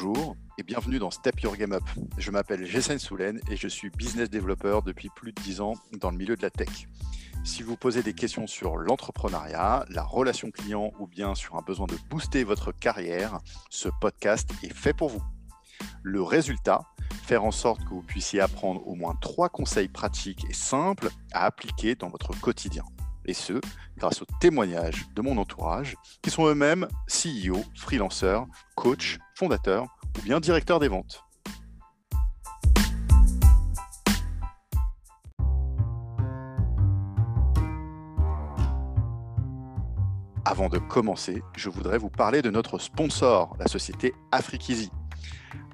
Bonjour et bienvenue dans Step Your Game Up. Je m'appelle Jessen Soulen et je suis business developer depuis plus de 10 ans dans le milieu de la tech. Si vous posez des questions sur l'entrepreneuriat, la relation client ou bien sur un besoin de booster votre carrière, ce podcast est fait pour vous. Le résultat, faire en sorte que vous puissiez apprendre au moins trois conseils pratiques et simples à appliquer dans votre quotidien. Et ce, grâce aux témoignages de mon entourage, qui sont eux-mêmes CEO, freelanceurs, coachs, fondateurs ou bien directeurs des ventes. Avant de commencer, je voudrais vous parler de notre sponsor, la société Afrikizi.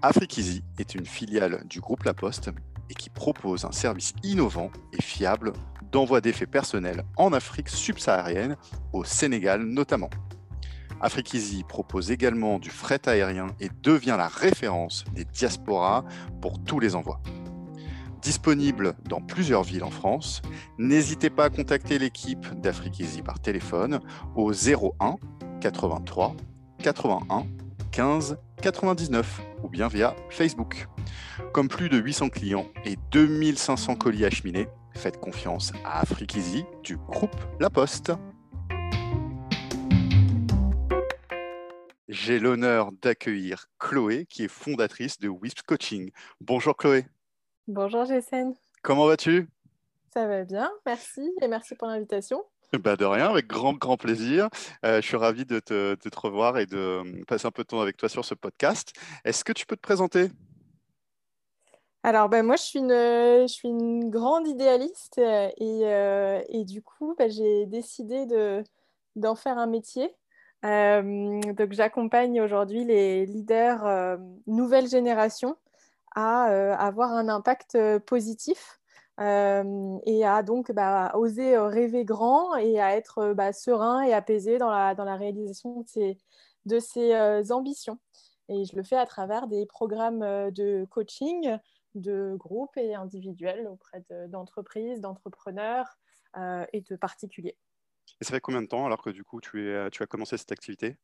Afrikizi est une filiale du groupe La Poste et qui propose un service innovant et fiable d'envoi d'effets personnels en Afrique subsaharienne, au Sénégal notamment. Afrikizi propose également du fret aérien et devient la référence des diasporas pour tous les envois. Disponible dans plusieurs villes en France, n'hésitez pas à contacter l'équipe d'Afrikizi par téléphone au 01 83 81 15 99 ou bien via Facebook. Comme plus de 800 clients et 2500 colis acheminés, Faites confiance à Afrikizi du groupe La Poste. J'ai l'honneur d'accueillir Chloé, qui est fondatrice de Wisp Coaching. Bonjour Chloé. Bonjour Jessen. Comment vas-tu? Ça va bien, merci et merci pour l'invitation. Bah de rien, avec grand, grand plaisir. Euh, je suis ravi de te, de te, revoir et de passer un peu de temps avec toi sur ce podcast. Est-ce que tu peux te présenter? Alors, ben, moi, je suis, une, je suis une grande idéaliste euh, et, euh, et du coup, ben, j'ai décidé de, d'en faire un métier. Euh, donc, j'accompagne aujourd'hui les leaders nouvelle génération à avoir un impact positif et à donc bah, oser rêver grand et à être bah, serein et apaisé dans la, dans la réalisation de ces, de ces ambitions. Et je le fais à travers des programmes de coaching de groupes et individuels auprès d'entreprises, d'entrepreneurs euh, et de particuliers. Et ça fait combien de temps alors que du coup tu, es, tu as commencé cette activité?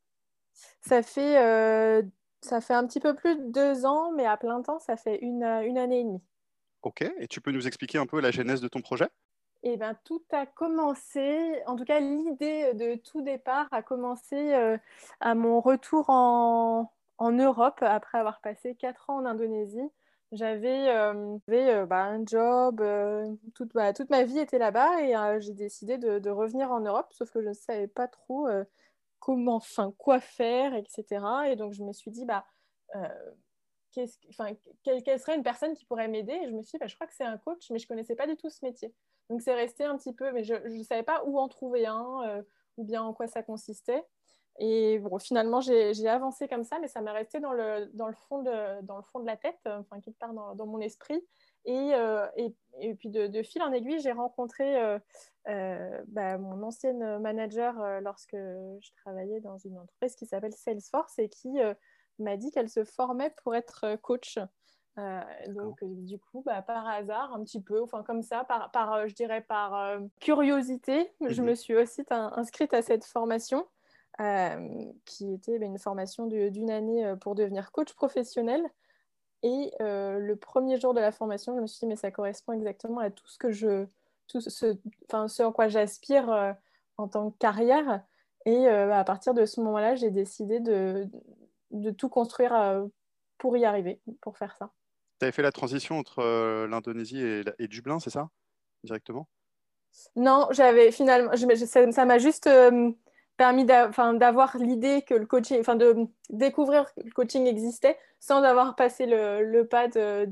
Ça fait, euh, ça fait un petit peu plus de deux ans, mais à plein temps, ça fait une, une année et demie. Ok, et tu peux nous expliquer un peu la genèse de ton projet? Eh bien, tout a commencé, en tout cas l'idée de tout départ a commencé euh, à mon retour en, en, Europe après avoir passé quatre ans en Indonésie j'avais euh, euh, bah, un job, euh, toute, toute, ma vie était là-bas et j'ai décidé de, revenir en Europe, sauf que je ne savais pas trop comment, enfin, quoi faire, etc. Et donc je me suis dit, bah, enfin, quelle, quelle, serait une personne qui pourrait m'aider? Et je me suis dit, bah, je crois que c'est un coach, mais je ne connaissais pas du tout ce métier. Donc c'est resté un petit peu, mais je ne savais pas où en trouver un ou bien en quoi ça consistait. Et bon, finalement, j'ai avancé comme ça, mais ça m'est resté dans le, dans, le fond de, dans le fond de la tête, enfin, quelque part dans, dans mon esprit. Et, euh, et, et, puis de, fil en aiguille, j'ai rencontré euh, euh, bah, mon ancienne manager lorsque je travaillais dans une entreprise qui s'appelle Salesforce et qui m'a dit qu'elle se formait pour être coach. donc du coup, bah, par hasard, un petit peu, enfin comme ça, par, par je dirais par curiosité, je mhm. me suis aussi inscrite à cette formation. Euh, qui était bah, une formation d'une année euh, pour devenir coach professionnel. Et euh, le premier jour de la formation, je me suis dit, mais ça correspond exactement à tout ce que je, tout ce, enfin, ce en quoi j'aspire en tant que carrière. Et à partir de ce moment-là, j'ai décidé de, de, tout construire pour y arriver, pour faire ça. Tu avais fait la transition entre l'Indonésie et, et, Dublin, c'est ça Directement? Non, j'avais finalement, ça m'a juste permis d'avoir l'idée que le coaching, enfin de découvrir que le coaching existait sans avoir passé le, le pas de,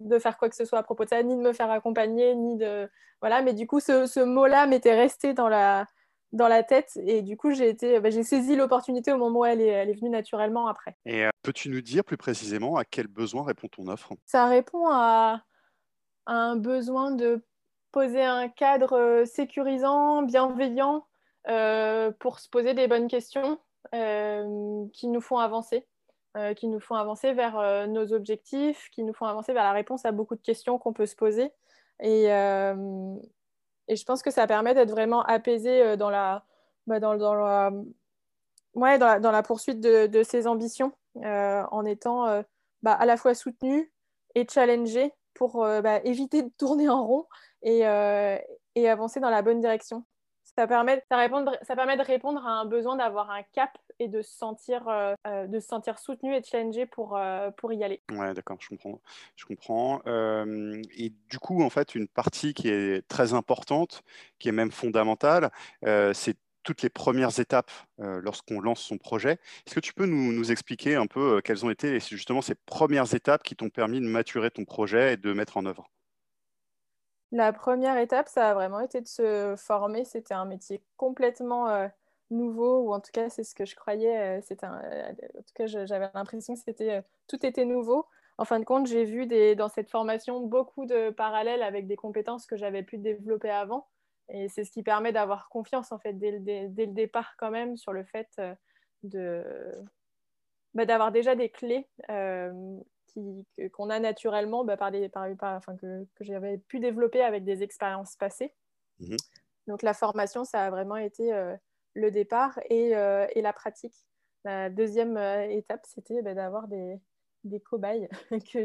de, faire quoi que ce soit à propos de ça, ni de me faire accompagner, ni de voilà. Mais du coup, ce, ce mot-là m'était resté dans la dans la tête et du coup j'ai été bah, j'ai saisi l'opportunité au moment où elle est, elle est venue naturellement après. Et euh, peux-tu nous dire plus précisément à quel besoin répond ton offre? Ça répond à, à, un besoin de poser un cadre euh, sécurisant, bienveillant pour se poser des bonnes questions euh, qui nous font avancer, euh, qui nous font avancer vers nos objectifs, qui nous font avancer vers la réponse à beaucoup de questions qu'on peut se poser. Et, je pense que ça permet d'être vraiment apaisé dans la, bah, dans, la, ouais, dans, la, poursuite de, ses ambitions, en étant bah, à la fois soutenu et challengé pour bah, éviter de tourner en rond et avancer dans la bonne direction. Ça permet, de répondre à un besoin d'avoir un cap et de se sentir, euh, euh, de se sentir soutenu et challengé pour, euh, pour y aller. Ouais, d'accord, je comprends. Je comprends. et du coup, en fait, une partie qui est très importante, qui est même fondamentale, c'est toutes les premières étapes lorsqu'on lance son projet. Est-ce que tu peux nous, nous expliquer un peu quelles ont été justement ces premières étapes qui t'ont permis de maturer ton projet et de mettre en œuvre? La première étape, ça a vraiment été de se former. C'était un métier complètement euh, nouveau, ou en tout cas, c'est ce que je croyais. Euh, euh, en tout cas, j'avais l'impression que tout était nouveau. En fin de compte, j'ai vu dans cette formation beaucoup de parallèles avec des compétences que j'avais pu développer avant. Et c'est ce qui permet d'avoir confiance, en fait, dès le, départ, quand même, sur le fait de, bah, d'avoir déjà des clés qu'on a naturellement bah, par des, par, enfin, que, que j'avais pu développer avec des expériences passées. Mhm. Donc la formation, ça a vraiment été euh, le départ et, euh, et, la pratique. La deuxième euh, étape, c'était bah, d'avoir des, des, cobayes que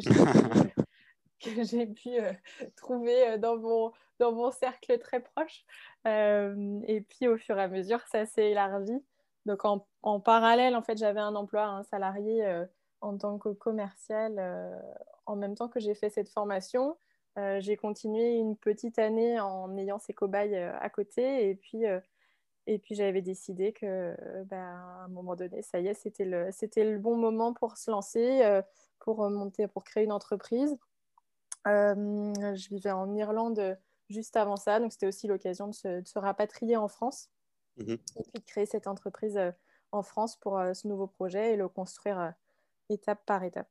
j'ai pu, trouver dans mon, dans mon cercle très proche. et puis au fur et à mesure, ça s'est élargi. Donc en, en, parallèle, en fait, j'avais un emploi, un salarié en tant que commercial euh, en même temps que j'ai fait cette formation. Euh, j'ai continué une petite année en ayant ces cobayes euh, à côté et puis, et puis j'avais décidé que ben, à un moment donné, ça y est, c'était le, c'était le bon moment pour se lancer, pour monter, pour créer une entreprise. je vivais en Irlande juste avant ça, donc c'était aussi l'occasion de se, rapatrier en France mmh et puis de créer cette entreprise en France pour ce nouveau projet et le construire étape par étape.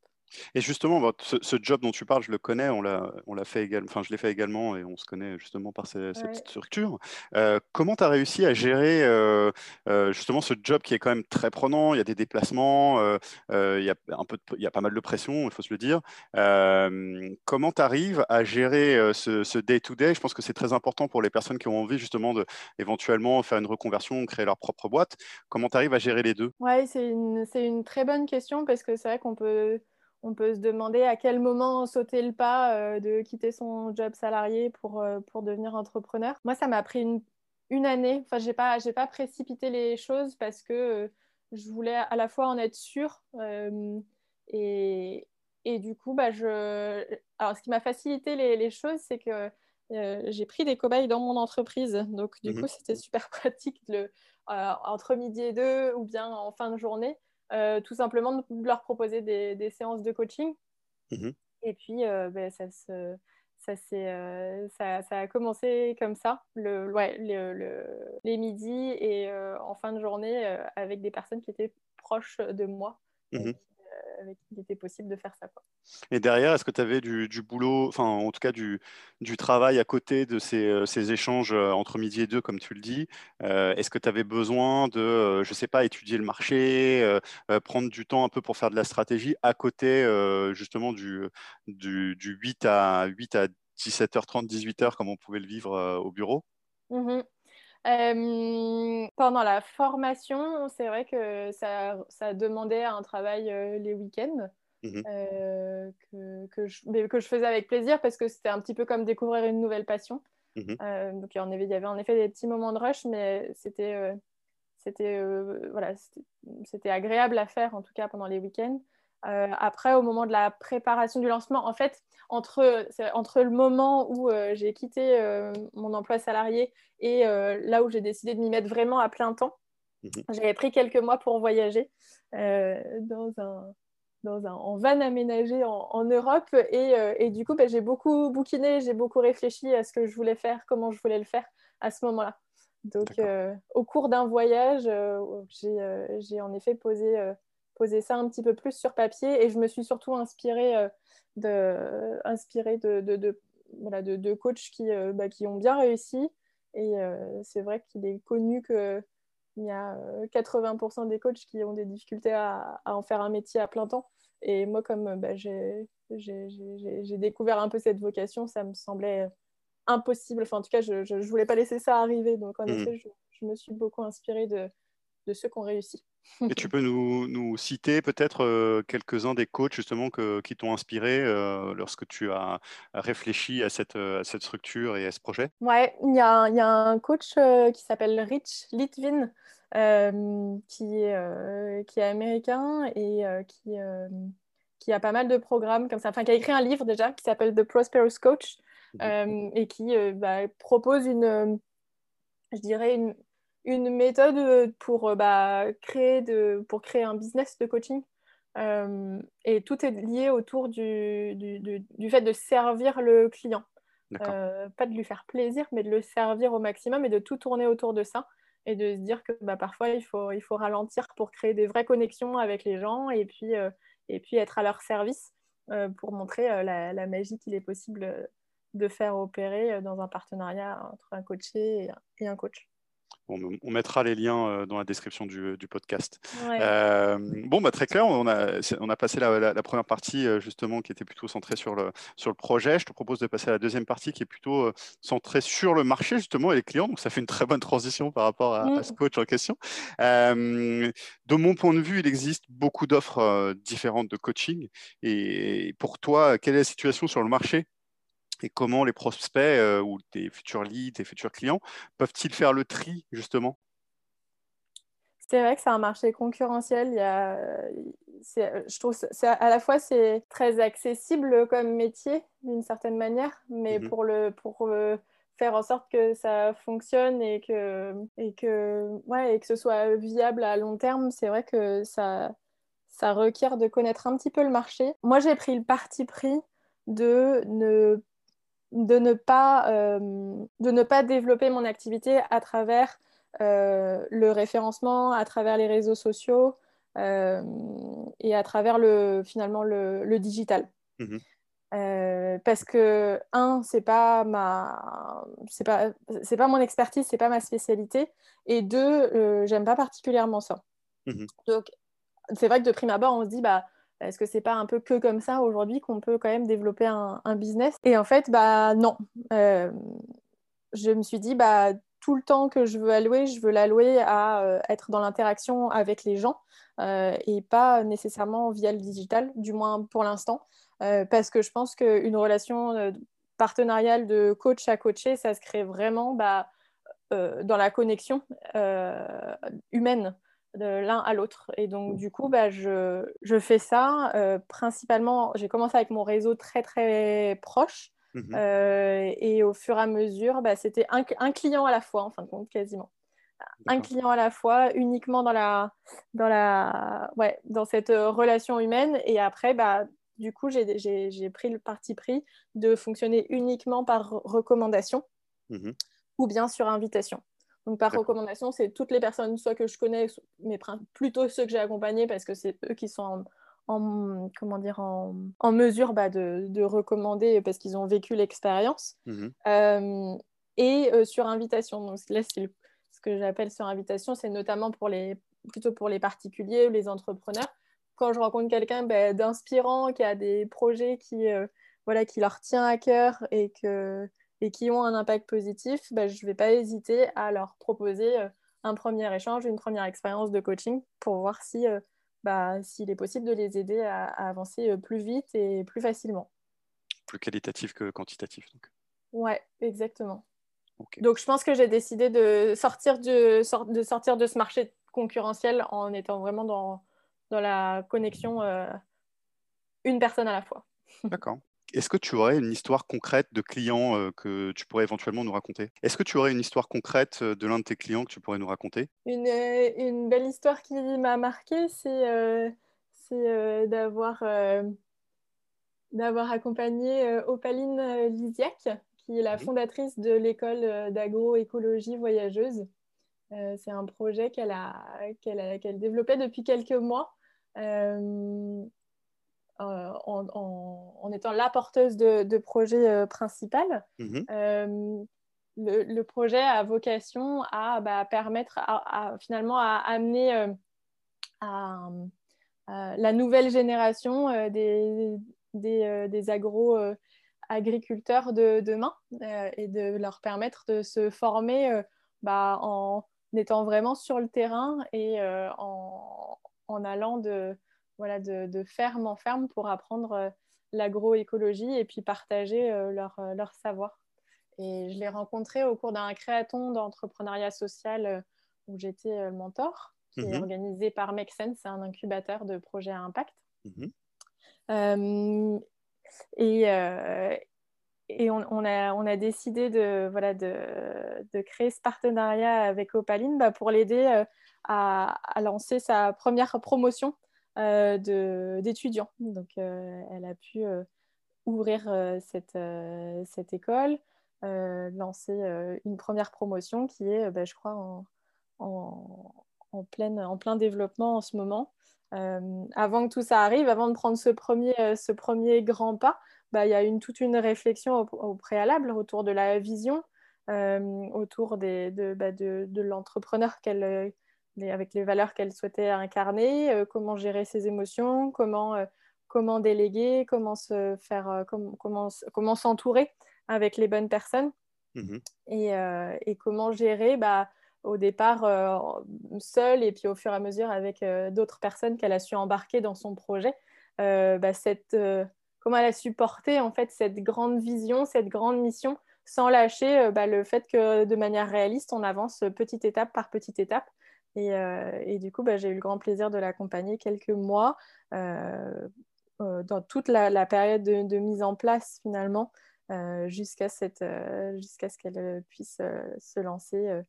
Et justement, bah, ce, job dont tu parles, je le connais, on l'a, on l'a fait également, enfin, je l'ai fait également et on se connaît justement par cette structure. Euh, comment tu as réussi à gérer euh, euh, justement ce job qui est quand même très prenant? Il y a des déplacements, il, y a un peu il y a pas mal de pression, il faut se le dire. comment tu arrives à gérer ce day-to-day? Je pense que c'est très important pour les personnes qui ont envie justement de éventuellement faire une reconversion, créer leur propre boîte. Comment tu arrives à gérer les deux? Oui, c'est une, c'est une très bonne question parce que c'est vrai qu'on peut on peut se demander à quel moment sauter le pas euh, de quitter son job salarié pour, euh, pour devenir entrepreneur. Moi, ça m'a pris une, une, année. Enfin, je n'ai pas, pas précipité les choses parce que euh, je voulais à la fois en être sûre. Et, et, du coup, bah, je... Alors, ce qui m'a facilité les, les choses, c'est que j'ai pris des cobayes dans mon entreprise. Donc, du mmh coup, c'était super pratique le, entre midi et deux ou bien en fin de journée tout simplement de leur proposer des, séances de coaching. Mhm. Et puis, euh, ben, ça, se, ça, euh, ça, ça, a commencé comme ça, le, ouais, le, les midis et en fin de journée avec des personnes qui étaient proches de moi. Mhm avec qui il était possible de faire ça. Quoi. Et derrière, est-ce que tu avais du, boulot, enfin en tout cas du, du travail à côté de ces, euh, ces, échanges euh, entre midi et deux, comme tu le dis euh, Est-ce que tu avais besoin de, je ne sais pas, étudier le marché, prendre du temps un peu pour faire de la stratégie à côté justement du, du, du, 8 à 8 à 17h30, 18h, comme on pouvait le vivre au bureau? Mmh euh, pendant la formation, c'est vrai que ça, ça, demandait un travail euh, les week-ends. Mmh euh, que, que, je, que, je, faisais avec plaisir parce que c'était un petit peu comme découvrir une nouvelle passion. Mmh donc il y, avait, il y avait en effet des petits moments de rush, mais c'était c'était voilà, c'était agréable à faire en tout cas pendant les week-ends. Après, au moment de la préparation du lancement, en fait, entre, entre le moment où euh, j'ai quitté euh, mon emploi salarié et euh, là où j'ai décidé de m'y mettre vraiment à plein temps, mhm. j'avais pris quelques mois pour voyager dans un, dans un, en van aménagé en, Europe. Et, et, du coup, bah, j'ai beaucoup bouquiné, j'ai beaucoup réfléchi à ce que je voulais faire, comment je voulais le faire à ce moment-là. Donc, au cours d'un voyage, j'ai en effet posé, posé ça un petit peu plus sur papier et je me suis surtout inspirée de, inspiré de, de, voilà, de, coachs qui, euh, bah, qui ont bien réussi. Et euh, c'est vrai qu'il est connu qu'il y a 80% euh, des coachs qui ont des difficultés à, à, en faire un métier à plein temps. Et moi, comme bah, j'ai découvert un peu cette vocation, ça me semblait impossible. Enfin, en tout cas, je ne voulais pas laisser ça arriver. Donc, en mmh. effet, je, je, me suis beaucoup inspirée de, de ceux qui ont réussi. Et tu peux nous, nous citer peut-être quelques-uns des coachs justement que, qui t'ont inspiré lorsque tu as réfléchi à cette, à cette structure et à ce projet? Ouais, il y a, y a, un coach qui s'appelle Rich Litvin, qui, est, qui est américain et qui, qui a pas mal de programmes comme ça, enfin qui a écrit un livre déjà qui s'appelle The Prosperous Coach mmh et qui bah, propose une, je dirais, une, une méthode pour, bah, créer de, pour créer un business de coaching. et tout est lié autour du, du, du, fait de servir le client. pas de lui faire plaisir, mais de le servir au maximum et de tout tourner autour de ça et de se dire que bah, parfois il faut, il faut ralentir pour créer des vraies connexions avec les gens et puis, euh, et puis être à leur service euh, pour montrer euh, la, la, magie qu'il est possible de faire opérer dans un partenariat entre un coaché et un coach on mettra les liens euh, dans la description du, podcast. Euh, bon, bah, très clair, on a, on a passé la, première partie euh, justement qui était plutôt centrée sur le, sur le projet. Je te propose de passer à la deuxième partie qui est plutôt centrée sur le marché justement et les clients. Donc ça fait une très bonne transition par rapport à, ce coach en question. de mon point de vue, il existe beaucoup d'offres différentes de coaching. Et pour toi, quelle est la situation sur le marché? Et comment les prospects euh, ou tes futurs leads, tes futurs clients peuvent-ils faire le tri justement? C'est vrai que c'est un marché concurrentiel. Il y a, je trouve à la fois c'est très accessible comme métier d'une certaine manière, mais mmh pour le pour euh, faire en sorte que ça fonctionne et que et que ouais et que ce soit viable à long terme, c'est vrai que ça ça requiert de connaître un petit peu le marché. Moi, j'ai pris le parti pris de ne de ne pas, euh, de ne pas développer mon activité à travers euh, le référencement, à travers les réseaux sociaux euh, et à travers le, finalement le, digital. Mhm. parce que un c'est pas ma c'est pas c'est pas mon expertise c'est pas ma spécialité et deux j'aime pas particulièrement ça mhm. donc c'est vrai que de prime abord on se dit bah est-ce que c'est pas un peu que comme ça aujourd'hui qu'on peut quand même développer un, business? Et en fait, bah non. Euh, je me suis dit, bah tout le temps que je veux allouer, je veux l'allouer à euh, être dans l'interaction avec les gens euh, et pas nécessairement via le digital, du moins pour l'instant, parce que je pense qu'une relation partenariale de coach à coaché, ça se crée vraiment bah, dans la connexion humaine de l'un à l'autre. Et donc, du coup, bah, je, je fais ça euh, principalement. J'ai commencé avec mon réseau très, très proche. Mhm. Euh, et au fur et à mesure, bah, c'était un, un, client à la fois, en fin de compte, quasiment. Un client à la fois, uniquement dans, la, dans, la, ouais, dans cette relation humaine. Et après, bah, du coup, j'ai pris le parti pris de fonctionner uniquement par recommandation mhm. ou bien sur invitation. Donc par recommandation, c'est toutes les personnes, soit que je connais, mais plutôt ceux que j'ai accompagnés parce que c'est eux qui sont en, comment dire, en, mesure bah, de, recommander parce qu'ils ont vécu l'expérience. Mmh euh, et euh, sur invitation. Donc là, c'est ce que j'appelle sur invitation, c'est notamment pour les, plutôt pour les particuliers ou les entrepreneurs. Quand je rencontre quelqu'un bah, d'inspirant qui a des projets qui, euh, voilà, qui leur tient à cœur et que et qui ont un impact positif, bah, je ne vais pas hésiter à leur proposer euh, un premier échange, une première expérience de coaching pour voir si, euh, bah, s'il est possible de les aider à, avancer euh, plus vite et plus facilement. Plus qualitatif que quantitatif. Donc. Ouais, exactement. Donc je pense que j'ai décidé de sortir, de sortir de ce marché concurrentiel en étant vraiment dans, dans la connexion une personne à la fois. D'accord. Est-ce que tu aurais une histoire concrète de client euh, que tu pourrais éventuellement nous raconter? Est-ce que tu aurais une histoire concrète de l'un de tes clients que tu pourrais nous raconter? Une, une, belle histoire qui m'a marqué, c'est d'avoir d'avoir accompagné Opaline Lisiac, qui est la fondatrice de l'école d'agroécologie voyageuse. c'est un projet qu'elle a, qu'elle développait depuis quelques mois. Euh, en, étant la porteuse de, projet euh, principal. Mhm. Euh, le, projet a vocation à bah, permettre à, finalement à amener à, la nouvelle génération des, des, agro-agriculteurs de demain et de leur permettre de se former bah, en étant vraiment sur le terrain et en, en, allant de, voilà, de, de, ferme en ferme pour apprendre l'agroécologie et puis partager leur, leur savoir. Et je l'ai rencontré au cours d'un créaton d'entrepreneuriat social où j'étais mentor, qui est mhm. organisé par Make Sense, c'est un incubateur de projets à impact. Mhm. Euh, et, euh, et on, on, a, on, a, décidé de, voilà, de, de, créer ce partenariat avec Opaline bah, pour l'aider euh, à, à, lancer sa première promotion d'étudiants. Donc, elle a pu ouvrir cette, cette, école, lancer une première promotion qui est, bah, je crois, en, en, pleine, en plein développement en ce moment. Euh, avant que tout ça arrive, avant de prendre ce premier, euh, ce premier grand pas, bah, il y a une, toute une réflexion au, préalable autour de la vision, euh, autour des, de, bah, de, de l'entrepreneur avec les valeurs qu'elle souhaitait incarner, comment gérer ses émotions, comment, comment déléguer, comment se faire, comment, comment s'entourer avec les bonnes personnes mmh et, et, comment gérer bah, au départ euh, seule et puis au fur et à mesure avec euh, d'autres personnes qu'elle a su embarquer dans son projet, euh, bah, cette, comment elle a supporté en fait cette grande vision, cette grande mission sans lâcher bah, le fait que de manière réaliste, on avance petite étape par petite étape. Et, et du coup, bah, j'ai eu le grand plaisir de l'accompagner quelques mois dans toute la, période de, de, mise en place finalement, jusqu'à ce qu'elle puisse se lancer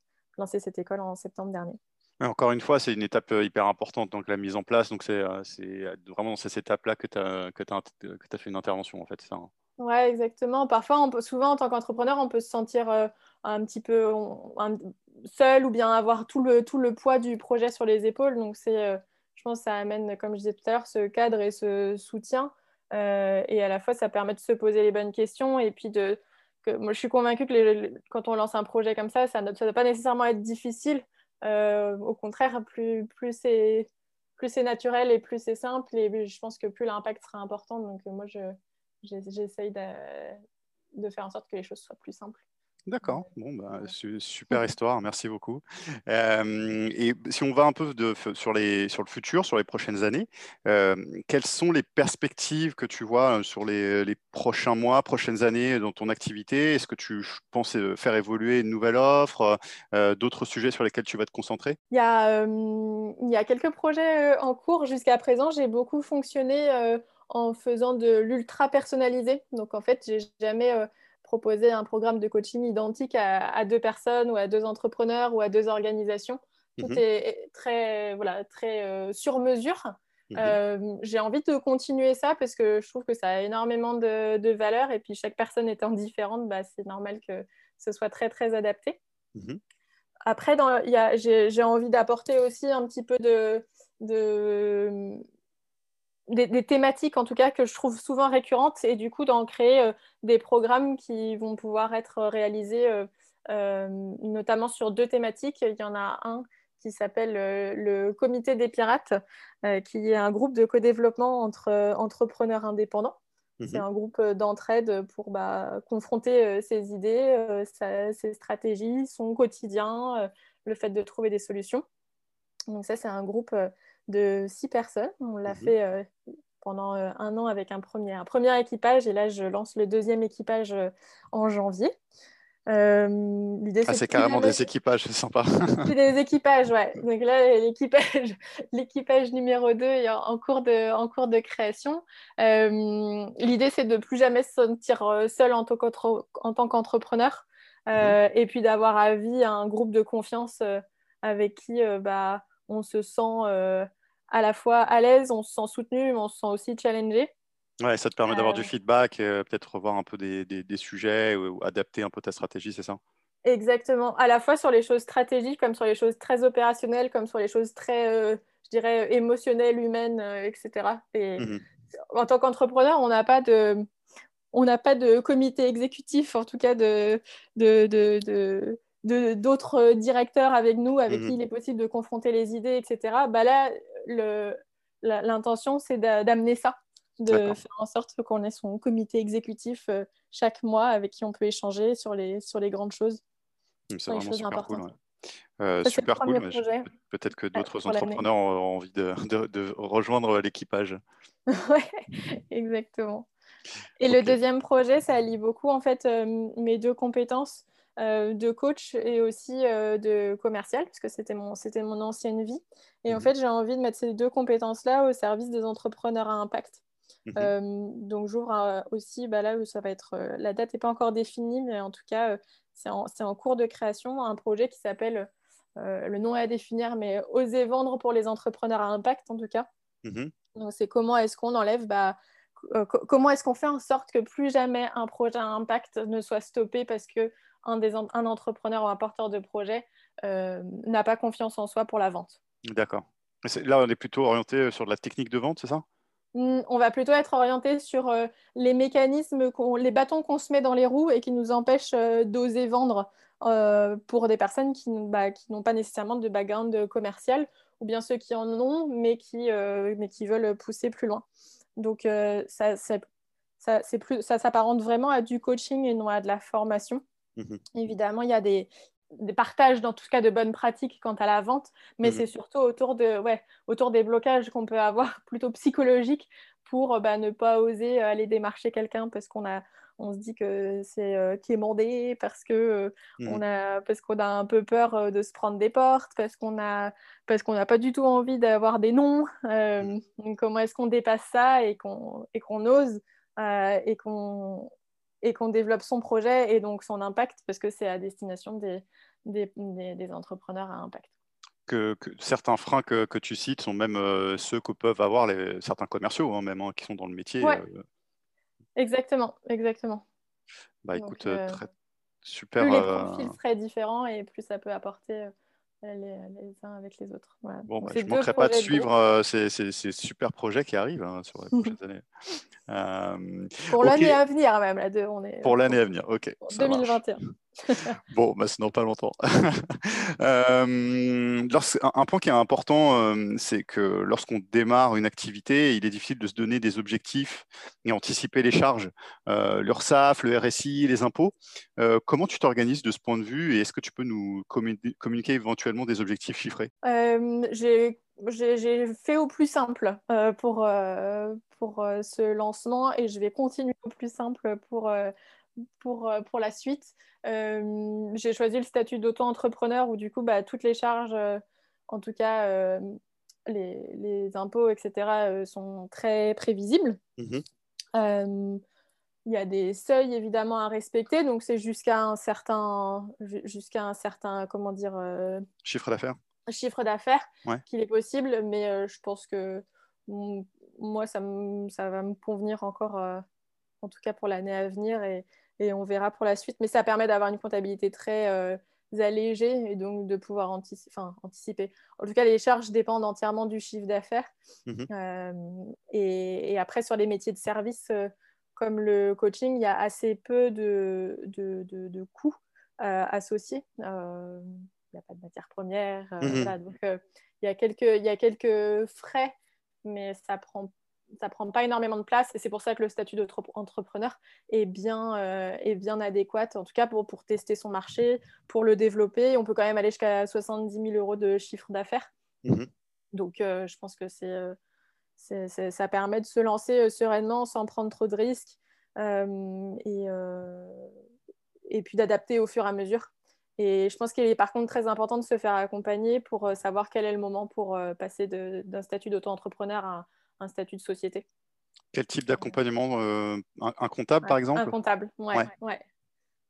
cette école en septembre dernier. Encore une fois, c'est une étape euh, hyper importante, donc la mise en place. Donc, c'est euh, vraiment dans cette étape-là que tu as, fait une intervention, en fait. Ça, hein. Oui, exactement. Parfois, on peut, souvent, en tant qu'entrepreneur, on peut se sentir euh, un petit peu seul ou bien avoir tout le, tout le poids du projet sur les épaules. Donc, c'est, je pense que ça amène, comme je disais tout à l'heure, ce cadre et ce soutien. et à la fois, ça permet de se poser les bonnes questions et puis de, moi, je suis convaincue que quand on lance un projet comme ça, ça ne doit pas nécessairement être difficile. Euh, au contraire, plus, plus c'est plus c'est naturel et plus c'est simple, et je pense que plus l'impact sera important. Donc, euh, moi, j'essaye de, de faire en sorte que les choses soient plus simples. D'accord, bon, bah, super histoire, merci beaucoup. et si on va un peu de, sur, les, sur le futur, sur les prochaines années, quelles sont les perspectives que tu vois sur les, les, prochains mois, prochaines années dans ton activité? Est-ce que tu penses faire évoluer une nouvelle offre, d'autres sujets sur lesquels tu vas te concentrer? Il y, a, il y a quelques projets en cours jusqu'à présent. J'ai beaucoup fonctionné en faisant de l'ultra personnalisé. Donc en fait, j'ai jamais proposer un programme de coaching identique à, deux personnes ou à deux entrepreneurs ou à deux organisations. Tout mhm. est très, voilà, très euh, sur mesure. Mhm. Euh, j'ai envie de continuer ça parce que je trouve que ça a énormément de, de valeur et puis chaque personne étant différente, bah, c'est normal que ce soit très très adapté. Mhm. Après, j'ai envie d'apporter aussi un petit peu de, de des, thématiques en tout cas que je trouve souvent récurrentes et du coup d'en créer euh, des programmes qui vont pouvoir être réalisés euh, euh, notamment sur deux thématiques. Il y en a un qui s'appelle le Comité des pirates, qui est un groupe de co-développement entre entrepreneurs indépendants. Mhm. C'est un groupe d'entraide pour bah, confronter ses idées, ses stratégies, son quotidien, le fait de trouver des solutions. Donc ça, c'est un groupe de six personnes. On l'a mhm. fait euh, pendant euh, un an avec un premier, un premier équipage et là, je lance le deuxième équipage euh, en janvier. ah, c'est carrément des équipages, c'est sympa. c'est des équipages, ouais. Donc là, l'équipage, l'équipage numéro 2 est en cours de, en cours de création. l'idée, c'est de plus jamais se sentir seul en tant qu'entrepreneur mhm. et puis d'avoir à vie un groupe de confiance avec qui bah, on se sent euh, à la fois à l'aise, on se sent soutenu, mais on se sent aussi challengé. Ouais, ça te permet d'avoir du euh, feedback, euh, peut-être revoir un peu des, sujets ou, adapter un peu ta stratégie, c'est ça? Exactement, à la fois sur les choses stratégiques, comme sur les choses très opérationnelles, comme sur les choses très, je dirais, émotionnelles, humaines, etc. Et mmh en tant qu'entrepreneur, on n'a pas de, on n'a pas de comité exécutif, en tout cas de, de, de, d'autres directeurs avec nous, avec mhm. qui il est possible de confronter les idées, etc. Bah là, l'intention, c'est d'amener ça, de faire en sorte qu'on ait son comité exécutif euh, chaque mois avec qui on peut échanger sur les, sur les grandes choses. C'est vraiment super cool. super cool. Peut-être que d'autres entrepreneurs ont envie de, rejoindre l'équipage. oui, exactement. Et le deuxième projet, ça allie beaucoup en fait mes deux compétences. Euh, de coach et aussi euh, de commercial, puisque c'était mon, mon ancienne vie. Et en mhm. fait, j'ai envie de mettre ces deux compétences-là au service des entrepreneurs à impact. Mhm. Euh, donc, j'ouvre aussi, bah là, ça va être, la date n'est pas encore définie, mais en tout cas, c'est en, en, cours de création, un projet qui s'appelle, le nom est à définir, mais Oser vendre pour les entrepreneurs à impact, en tout cas. Mhm. Donc, c'est comment est-ce qu'on enlève bah, comment est-ce qu'on fait en sorte que plus jamais un projet à impact ne soit stoppé parce que un, des, un entrepreneur ou un porteur de projet euh, n'a pas confiance en soi pour la vente. D'accord. Là, on est plutôt orienté euh, sur la technique de vente, c'est ça? Hmm, on va plutôt être orienté sur euh, les mécanismes, les bâtons qu'on se met dans les roues et qui nous empêchent d'oser vendre pour des personnes qui, bah, qui n'ont pas nécessairement de background commercial ou bien ceux qui en ont mais qui, mais qui veulent pousser plus loin. Donc ça, ça, ça s'apparente vraiment à du coaching et non à de la formation. Mmh Évidemment, il y a des, partages, dans tout cas, de bonnes pratiques quant à la vente, mais mmh c'est surtout autour, de, ouais, autour des blocages qu'on peut avoir plutôt psychologiques pour bah, ne pas oser aller démarcher quelqu'un parce qu'on a on se dit que c'est euh, quémandé parce que mmh on a parce qu'on a un peu peur de se prendre des portes parce qu'on a parce qu'on n'a pas du tout envie d'avoir des noms. Comment est-ce qu'on dépasse ça et qu'on et qu'on ose et qu'on et qu'on développe son projet et donc son impact parce que c'est à destination des, des, entrepreneurs à impact. Que, certains freins que, que, tu cites sont même euh, ceux que peuvent avoir les, certains commerciaux, hein, même hein, qui sont dans le métier. Euh. Exactement, exactement. Bah écoute, euh, très, super. Plus les profils seraient différents et plus ça peut apporter les, uns avec les autres. Bon, bah, je ne manquerai pas de suivre euh, ces, super projets qui arrivent hein, sur les prochaines années. Euh, Pour l'année à venir, même. Là, on est, Pour l'année à venir, ok. 2021. bon, bah, dans pas longtemps. euh, un, point qui est important, euh, c'est que lorsqu'on démarre une activité, il est difficile de se donner des objectifs et anticiper les charges, euh, l'URSSAF, le RSI, les impôts. Euh, comment tu t'organises de ce point de vue et est-ce que tu peux nous communiquer éventuellement des objectifs chiffrés? J'ai fait au plus simple pour, pour ce lancement et je vais continuer au plus simple pour, pour, pour la suite. Euh, j'ai choisi le statut d'auto-entrepreneur où du coup, bah, toutes les charges, euh, en tout cas euh, les, impôts, etc., sont très prévisibles. Mhm. Il y a des seuils évidemment à respecter, donc c'est jusqu'à un certain, jusqu'à un certain, comment dire, chiffre d'affaires. Chiffre d'affaires qu'il est possible, mais je pense que moi ça, ça va me convenir encore, en tout cas pour l'année à venir, et, et on verra pour la suite. Mais ça permet d'avoir une comptabilité très euh, allégée et donc de pouvoir anticiper. En tout cas, les charges dépendent entièrement du chiffre d'affaires. Mhm. Euh, et, après, sur les métiers de service, euh, comme le coaching, il y a assez peu de, de, coûts associés. il n'y a pas de matière première. Mhm. donc, il, y a quelques, il y a quelques frais, mais ça prend ça prend pas énormément de place et c'est pour ça que le statut d'entrepreneur est bien, euh, est bien adéquat, en tout cas pour, pour tester son marché, pour le développer. On peut quand même aller jusqu'à 70 000 euros de chiffre d'affaires. Mhm. Donc, euh, je pense que euh, c'est, ça permet de se lancer sereinement sans prendre trop de risques et, et puis d'adapter au fur et à mesure. Et je pense qu'il est par contre très important de se faire accompagner pour savoir quel est le moment pour passer d'un statut d'auto-entrepreneur à un statut de société. Quel type d'accompagnement euh, un, comptable, par exemple Un comptable, oui. ouais.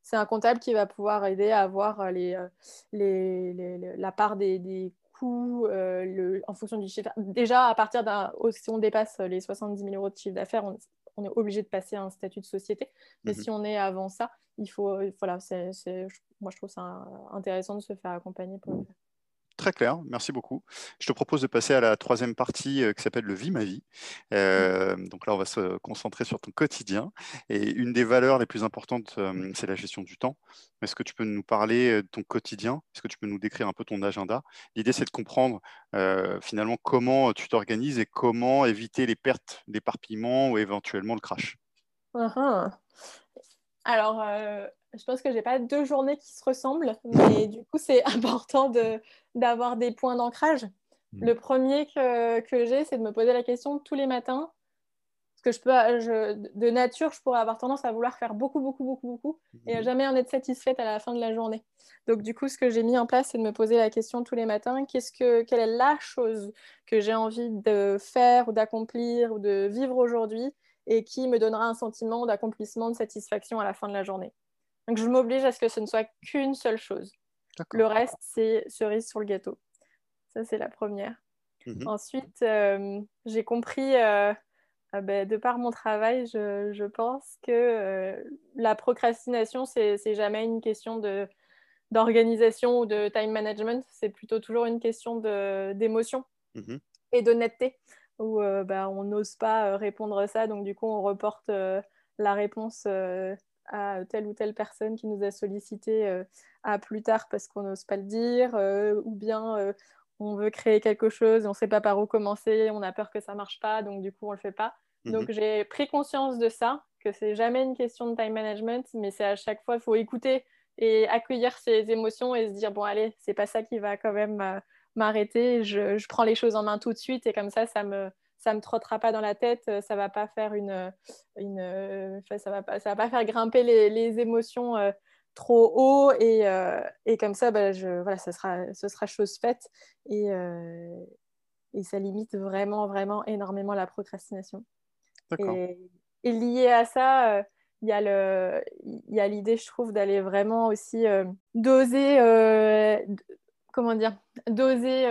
C'est un comptable qui va pouvoir aider à avoir euh, les, euh, les, la part des, coûts le, en fonction du chiffre. Déjà, à partir d'un. Si on dépasse les 70 000 euros de chiffre d'affaires, on, est obligé de passer à un statut de société. Mais mhm. si on est avant ça, il faut. Voilà, moi, je trouve ça intéressant de se faire accompagner pour le faire. Très clair, merci beaucoup. Je te propose de passer à la troisième partie euh, qui s'appelle le vie ma vie. Euh, donc là, on va se concentrer sur ton quotidien. Et une des valeurs les plus importantes, euh, c'est la gestion du temps. Est-ce que tu peux nous parler de ton quotidien? Est-ce que tu peux nous décrire un peu ton agenda? L'idée, c'est de comprendre finalement comment tu t'organises et comment éviter les pertes d'éparpillement ou éventuellement le crash. Uh-huh. Alors, je pense que j'ai pas deux journées qui se ressemblent, mais du coup, c'est important d'avoir des points d'ancrage. Hmm. Le premier que, que j'ai, c'est de me poser la question tous les matins. Parce que je peux, je, de nature, je pourrais avoir tendance à vouloir faire beaucoup, beaucoup, beaucoup, beaucoup, et à hmm. jamais en être satisfaite à la fin de la journée. Donc, du coup, ce que j'ai mis en place, c'est de me poser la question tous les matins qu'est-ce que, quelle est la chose que j'ai envie de faire ou d'accomplir ou de vivre aujourd'hui et qui me donnera un sentiment d'accomplissement, de satisfaction à la fin de la journée? Donc je m'oblige à ce que ce ne soit qu'une seule chose. Le reste, c'est cerise sur le gâteau. Ça, c'est la première. Mhm. Ensuite, euh, j'ai compris, euh, euh, ben, de par mon travail, je, pense que la procrastination, c'est jamais une question d'organisation ou de time management, c'est plutôt toujours une question d'émotion mhm. et d'honnêteté, où ben, on n'ose pas répondre à ça, donc du coup, on reporte la réponse à telle ou telle personne qui nous a sollicité euh, à plus tard parce qu'on n'ose pas le dire, euh, ou bien euh, on veut créer quelque chose, on ne sait pas par où commencer, on a peur que ça ne marche pas, donc du coup on ne le fait pas. Mhm. Donc j'ai pris conscience de ça, que c'est jamais une question de time management, mais c'est à chaque fois, il faut écouter et accueillir ses émotions et se dire, bon allez, c'est pas ça qui va quand même m'arrêter, je, je, prends les choses en main tout de suite et comme ça, ça me, ça me trottera pas dans la tête, euh, ça va pas faire une, une euh, ça va pas, ça va pas faire grimper les, les émotions euh, trop haut et, et comme ça, bah, je, voilà, ça sera, ce sera chose faite et, et ça limite vraiment, vraiment énormément la procrastination. Et, et, lié à ça, il y a l'idée, je trouve, d'aller vraiment aussi doser, comment dire, doser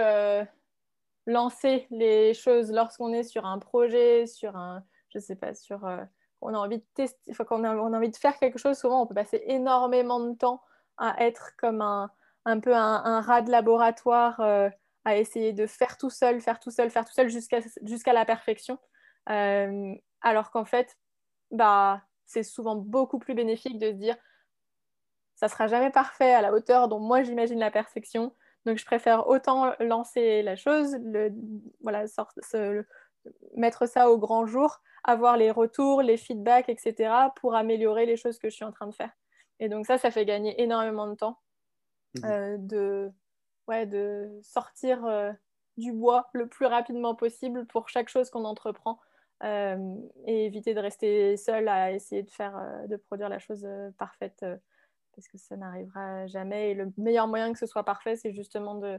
lancer les choses lorsqu'on est sur un projet, sur un, je sais pas, sur, euh, on a envie de tester, enfin, a, on a, envie de faire quelque chose, souvent on peut passer énormément de temps à être comme un, un peu un, rat de laboratoire, euh, à essayer de faire tout seul, faire tout seul, faire tout seul jusqu'à jusqu'à la perfection. Euh, alors qu'en fait, bah, c'est souvent beaucoup plus bénéfique de se dire, ça sera jamais parfait à la hauteur dont moi j'imagine la perfection. Donc, je préfère autant lancer la chose, le, voilà, mettre ça au grand jour, avoir les retours, les feedbacks, etc., pour améliorer les choses que je suis en train de faire. Et donc, ça, ça fait gagner énormément de temps mmh euh, de, ouais, de sortir euh, du bois le plus rapidement possible pour chaque chose qu'on entreprend. Euh, et éviter de rester seul à essayer de faire, de produire la chose parfaite parce que ça n'arrivera jamais. Et le meilleur moyen que ce soit parfait, c'est justement de,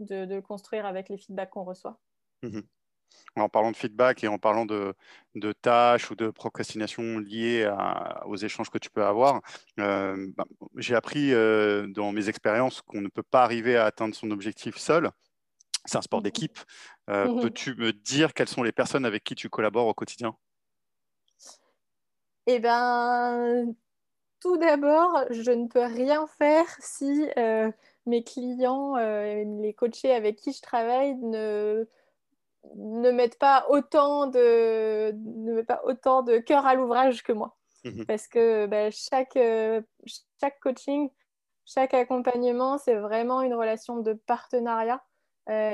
de, construire avec les feedbacks qu'on reçoit. Mhm. En parlant de feedback et en parlant de, de tâches ou de procrastination liées aux échanges que tu peux avoir, euh, bah, j'ai appris euh, dans mes expériences qu'on ne peut pas arriver à atteindre son objectif seul. C'est un sport mhm. d'équipe. Euh, mhm. Peux-tu me dire quelles sont les personnes avec qui tu collabores au quotidien? Eh bien, tout d'abord, je ne peux rien faire si euh, mes clients, euh, les coachés avec qui je travaille ne, ne mettent pas autant de, ne mettent pas autant de cœur à l'ouvrage que moi. Mhm. Parce que bah, chaque, euh, chaque coaching, chaque accompagnement, c'est vraiment une relation de partenariat.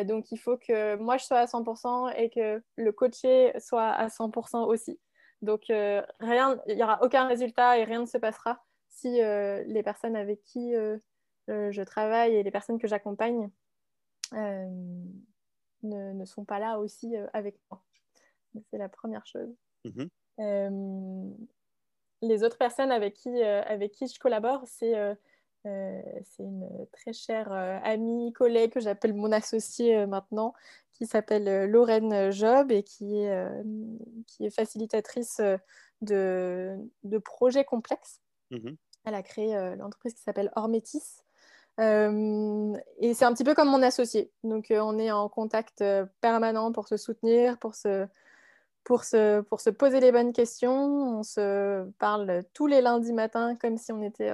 donc, il faut que moi, je sois à 100% et que le coaché soit à 100% aussi. Donc, euh, rien, il n'y aura aucun résultat et rien ne se passera si euh, les personnes avec qui euh, je travaille et les personnes que j'accompagne ne, sont pas là aussi avec moi. C'est la première chose. Mhm. les autres personnes avec qui, avec qui je collabore, c'est c'est une très chère amie, collègue que j'appelle mon associée maintenant, qui s'appelle euh, Lorraine Job et qui est, euh, qui est facilitatrice euh, de, de projets complexes. Mhm. Elle a créé l'entreprise qui s'appelle Ormétis. et c'est un petit peu comme mon associé. Donc, on est en contact permanent pour se soutenir, pour se, pour, se, pour se poser les bonnes questions. On se parle tous les lundis matins comme si on était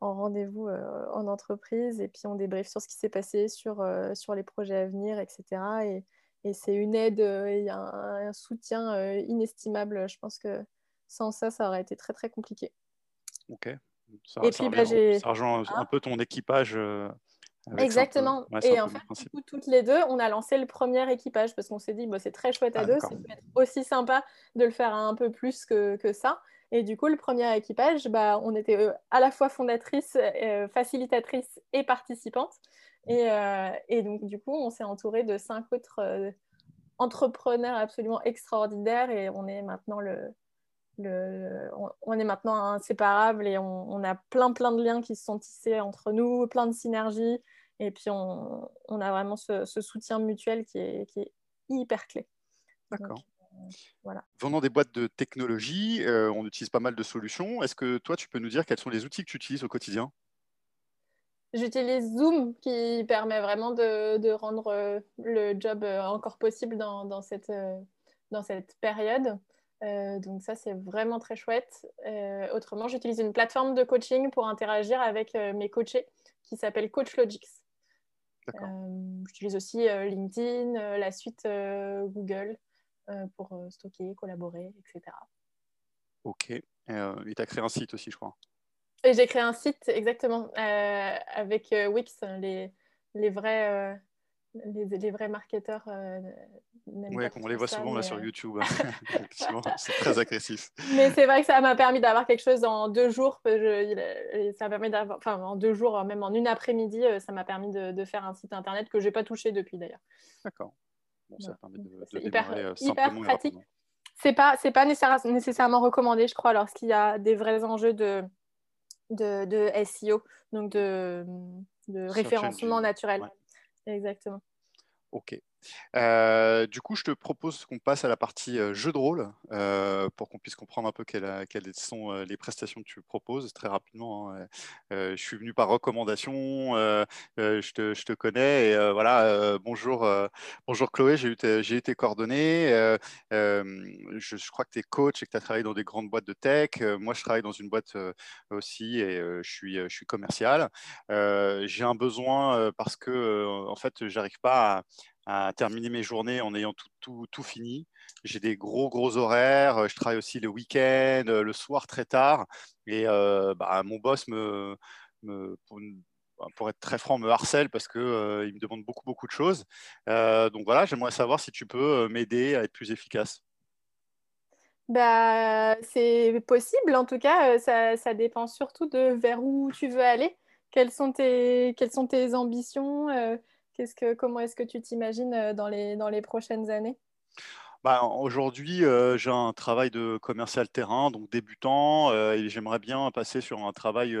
en rendez-vous en entreprise et puis on débriefe sur ce qui s'est passé, sur, sur les projets à venir, etc. Et, et c'est une aide et un, un soutien inestimable. Je pense que sans ça, ça aurait été très très compliqué. Ok. Ça, et puis, bah, ça rejoint un peu ton équipage. Exactement. et en fait, toutes les deux, on a lancé le premier équipage parce qu'on s'est dit, bah, c'est très chouette à ah, deux, c'est aussi sympa de le faire un peu plus que, que ça. Et du coup, le premier équipage, bah, on était euh, à la fois fondatrice, euh, facilitatrice et participante. Et, euh, et, donc, du coup, on s'est entouré de cinq autres entrepreneurs absolument extraordinaires et on est maintenant le, le on, est maintenant inséparables et on, on, a plein plein de liens qui se sont tissés entre nous, plein de synergies et puis on, on a vraiment ce, ce, soutien mutuel qui est, qui est hyper clé. D'accord. Voilà. Vendant des boîtes de technologie, euh, on utilise pas mal de solutions. Est-ce que toi, tu peux nous dire quels sont les outils que tu utilises au quotidien? J'utilise Zoom qui permet vraiment de, de, rendre euh, le job euh, encore possible dans, dans, cette, dans cette, période. donc ça, c'est vraiment très chouette. autrement, j'utilise une plateforme de coaching pour interagir avec mes coachés qui s'appelle CoachLogix. J'utilise aussi LinkedIn, la suite Google. Euh, pour euh, stocker, collaborer, etc. Ok. Euh, et tu as créé un site aussi, je crois. Et j'ai créé un site, exactement, avec Wix, les, les vrais les, vrais marketeurs. Euh, oui, on les voit souvent là sur YouTube. c'est très agressif. Mais c'est vrai que ça m'a permis d'avoir quelque chose en deux jours. Je, ça permis d'avoir, enfin, en deux jours, même en une après-midi, ça m'a permis de, de, faire un site internet que je n'ai pas touché depuis d'ailleurs. D'accord ça permet de, de hyper, euh, hyper pratique. C'est pas, c'est pas nécessairement recommandé, je crois, lorsqu'il y a des vrais enjeux de, de, de SEO, donc de, de référencement naturel. Exactement. Ok. Euh, du coup, je te propose qu'on passe à la partie euh, jeu de rôle euh, pour qu'on puisse comprendre un peu quelles, sont les prestations que tu proposes très rapidement. Hein. je suis venu par recommandation, je te, connais et voilà. bonjour, bonjour Chloé, j'ai eu, tes, tes coordonnées. Je, crois que tu es coach et que tu as travaillé dans des grandes boîtes de tech. moi, je travaille dans une boîte aussi et je, suis, je suis commercial. j'ai un besoin parce que en fait, j'arrive pas à à terminer mes journées en ayant tout, tout, tout fini. J'ai des gros, gros horaires. Je travaille aussi le week-end, le soir très tard. Et euh, bah, mon boss, me, bah, pour, être très franc, me harcèle parce qu'il euh, il me demande beaucoup, beaucoup de choses. Euh, donc voilà, j'aimerais savoir si tu peux m'aider à être plus efficace. Bah, c'est possible, en tout cas, ça, ça, dépend surtout de vers où tu veux aller. Quelles sont tes, quelles sont tes ambitions que, comment est-ce que tu t'imagines euh, dans les, dans les prochaines années? Bah, Aujourd'hui, euh, j'ai un travail de commercial terrain, donc débutant, euh, et j'aimerais bien passer sur un travail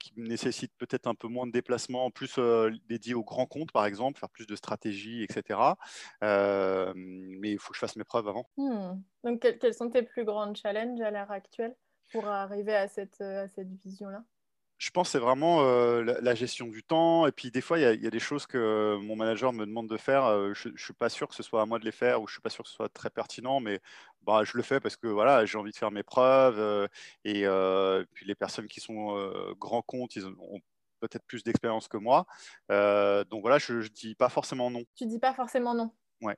qui nécessite peut-être un peu moins de déplacements, plus dédié aux grands comptes, par exemple, faire plus de stratégie, etc. mais il faut que je fasse mes preuves avant. Hmm. Donc, quels sont tes plus grands challenges à l'heure actuelle pour arriver à cette, à cette vision-là? Je pense que c'est vraiment euh, la, gestion du temps. Et puis, des fois, il y, a des choses que mon manager me demande de faire. Je ne suis pas sûr que ce soit à moi de les faire ou je ne suis pas sûr que ce soit très pertinent, mais bah, je le fais parce que voilà, j'ai envie de faire mes preuves. Euh, et puis, les personnes qui sont grands comptes, ils ont peut-être plus d'expérience que moi. donc voilà, je ne dis pas forcément non. Tu dis pas forcément non Ouais.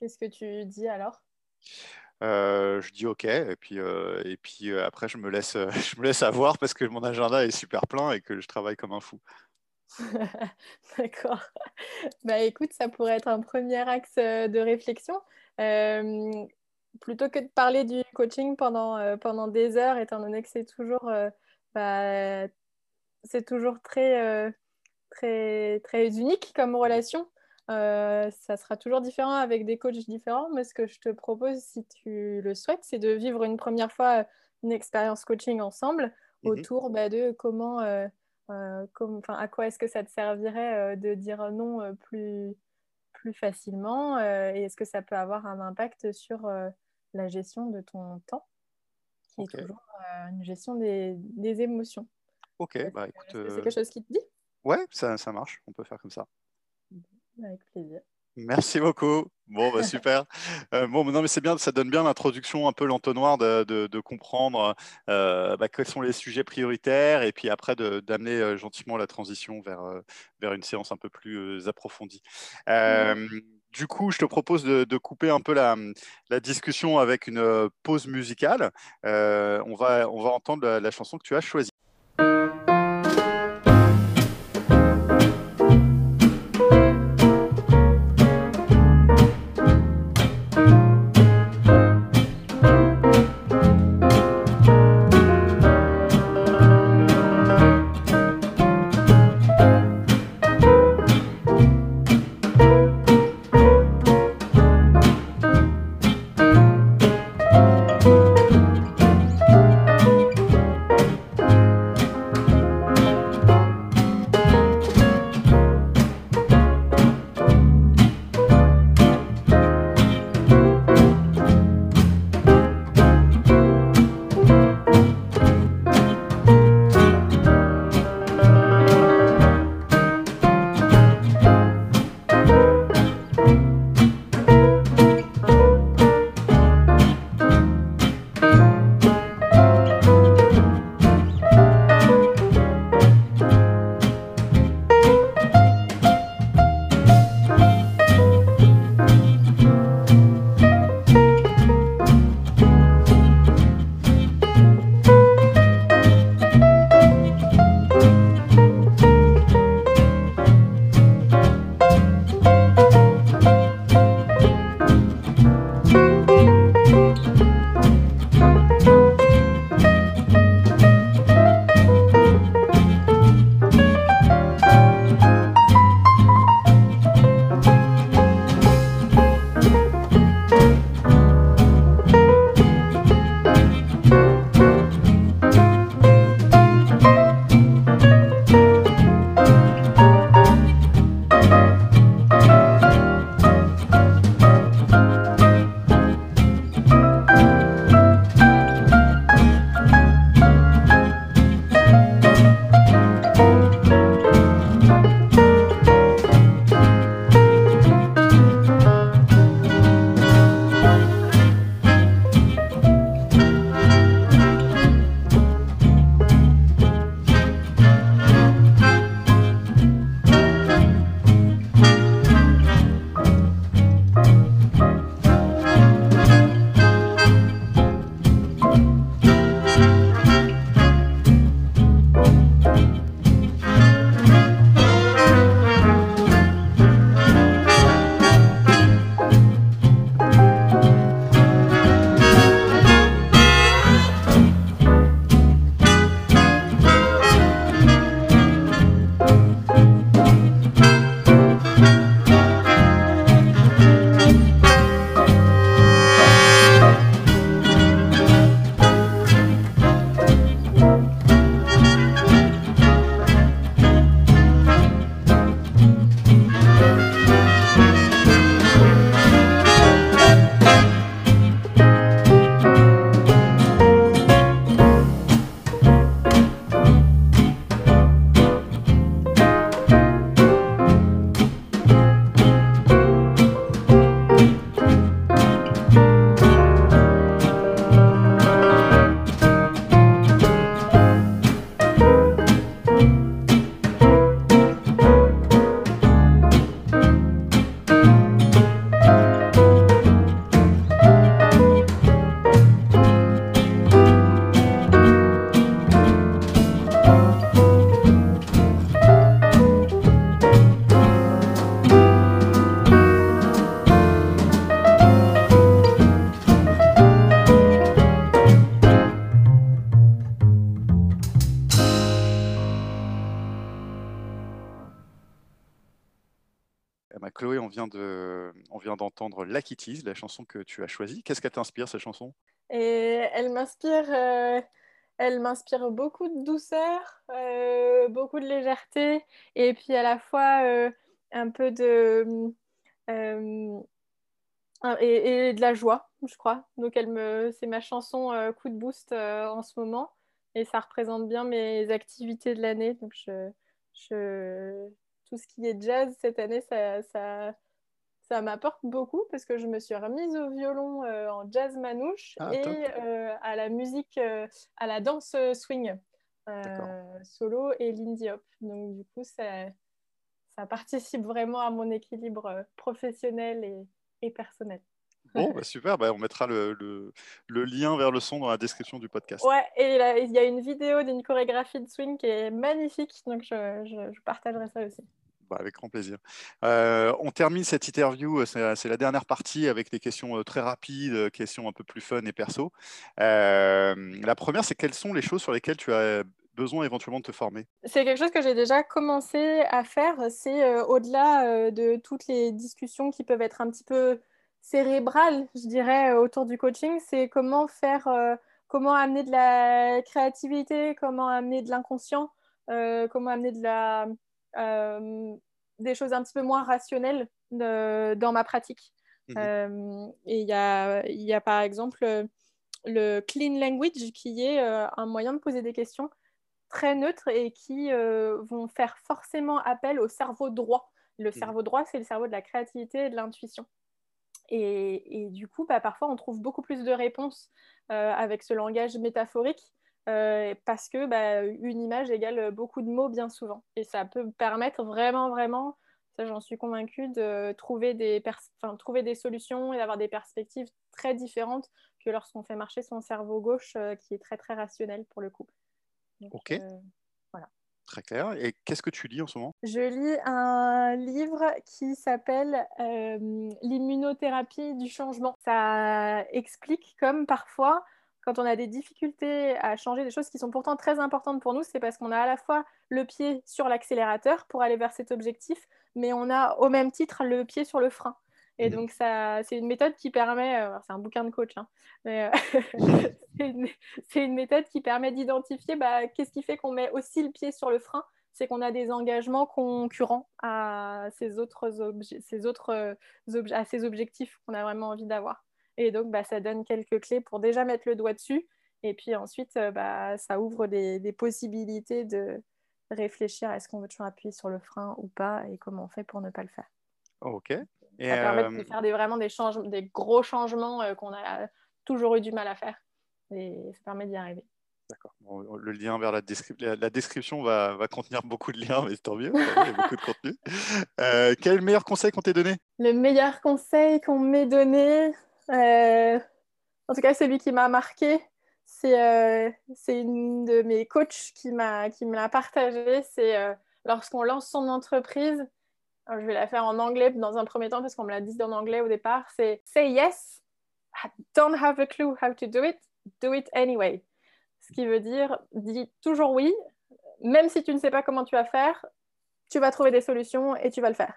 Qu'est-ce que tu dis alors? Euh, je dis OK et puis, euh, et puis euh, après je me, laisse, je me laisse avoir parce que mon agenda est super plein et que je travaille comme un fou. D'accord. Bah écoute, ça pourrait être un premier axe de réflexion. plutôt que de parler du coaching pendant, pendant des heures, étant donné que c'est toujours, bah, c'est toujours très, très, très unique comme relation. Euh, ça sera toujours différent avec des coachs différents, mais ce que je te propose, si tu le souhaites, c'est de vivre une première fois une expérience coaching ensemble mhm. autour bah, de comment, euh, euh, à quoi est-ce que ça te servirait de dire non plus, plus facilement et est-ce que ça peut avoir un impact sur la gestion de ton temps, qui est toujours une gestion des, des émotions. Ok, bah écoute. C'est quelque chose qui te dit? Ouais, ça, ça marche, on peut faire comme ça. Avec plaisir. Merci beaucoup. Bon, bah, super. Euh, bon, non, mais c'est bien, ça donne bien l'introduction, un peu l'entonnoir de, de, comprendre euh, bah, quels sont les sujets prioritaires et puis après d'amener euh, gentiment la transition vers, vers une séance un peu plus approfondie. Du coup, je te propose de, couper un peu la, la, discussion avec une pause musicale. on, va, on va entendre la chanson que tu as choisie. Vient d'entendre Tease, la chanson que tu as choisie. Qu'est-ce qu'elle t'inspire, cette chanson? Et elle m'inspire, euh, elle m'inspire beaucoup de douceur, euh, beaucoup de légèreté, et puis à la fois euh, un peu de et, de la joie, je crois. Donc elle me, c'est ma chanson coup de boost en ce moment, et ça représente bien mes activités de l'année. Donc je, je tout ce qui est jazz cette année, ça, ça m'apporte beaucoup parce que je me suis remise au violon euh, en jazz manouche ah, et euh, à la musique, euh, à la danse swing solo et l'indie hop. Donc du coup, ça, ça participe vraiment à mon équilibre professionnel et, et personnel. Bon, bah super, bah on mettra le, le, le, lien vers le son dans la description du podcast. Ouais, et il y a une vidéo d'une chorégraphie de swing qui est magnifique, donc je, je, je partagerai ça aussi. Bah, avec grand plaisir. Euh, on termine cette interview, euh, c'est la dernière partie avec des questions euh, très rapides, questions un peu plus fun et perso. la première, c'est quelles sont les choses sur lesquelles tu as besoin éventuellement de te former? C'est quelque chose que j'ai déjà commencé à faire. C'est au-delà de toutes les discussions qui peuvent être un petit peu cérébrales, je dirais, autour du coaching. C'est comment faire, comment amener de la créativité, comment amener de l'inconscient, comment amener de la euh, des choses un petit peu moins rationnelles dans ma pratique. Mhm. Euh, et il y a, y a, par exemple le clean language qui est euh, un moyen de poser des questions très neutres et qui vont faire forcément appel au cerveau droit. Le mhm. cerveau droit, c'est le cerveau de la créativité et de l'intuition. Et, et, du coup, bah, parfois, on trouve beaucoup plus de réponses avec ce langage métaphorique euh, parce que bah, une image égale beaucoup de mots bien souvent. Et ça peut permettre vraiment, vraiment, ça j'en suis convaincue, de trouver des, trouver des solutions et d'avoir des perspectives très différentes que lorsqu'on fait marcher son cerveau gauche euh, qui est très, très rationnel pour le coup. ok. Euh, voilà. Très clair. Et qu'est-ce que tu lis en ce moment? Je lis un livre qui s'appelle L'immunothérapie du changement. Ça explique comme parfois quand on a des difficultés à changer des choses qui sont pourtant très importantes pour nous, c'est parce qu'on a à la fois le pied sur l'accélérateur pour aller vers cet objectif, mais on a au même titre le pied sur le frein. Et mmh. donc, ça, c'est une méthode qui permet, euh, c'est un bouquin de coach, hein, mais euh, c'est, une, méthode qui permet d'identifier bah, qu'est-ce qui fait qu'on met aussi le pied sur le frein. C'est qu'on a des engagements concurrents à ces autres, ces autres euh, à ces objectifs qu'on a vraiment envie d'avoir. Et donc, bah, ça donne quelques clés pour déjà mettre le doigt dessus. Et puis ensuite, euh, bah, ça ouvre des, possibilités de réfléchir à est-ce qu'on veut toujours appuyer sur le frein ou pas et comment on fait pour ne pas le faire. ok. Et ça permet de euh, faire des, vraiment des, des gros changements euh, qu'on a toujours eu du mal à faire. Et ça permet d'y arriver. D'accord. le lien vers la, la description va, va, contenir beaucoup de liens, mais tant mieux, il y a beaucoup de contenu. quel meilleur conseil qu'on t'ait donné? Le meilleur conseil qu'on m'ait donné, euh, en tout cas, celui qui m'a marqué, c'est euh, une de mes coachs qui, qui me l'a partagé. C'est euh, lorsqu'on lance son entreprise, je vais la faire en anglais dans un premier temps parce qu'on me l'a dit en anglais au départ, c'est say yes, don't have a clue how to do it, do it anyway. Ce qui veut dire, dis toujours oui, même si tu ne sais pas comment tu vas faire, tu vas trouver des solutions et tu vas le faire.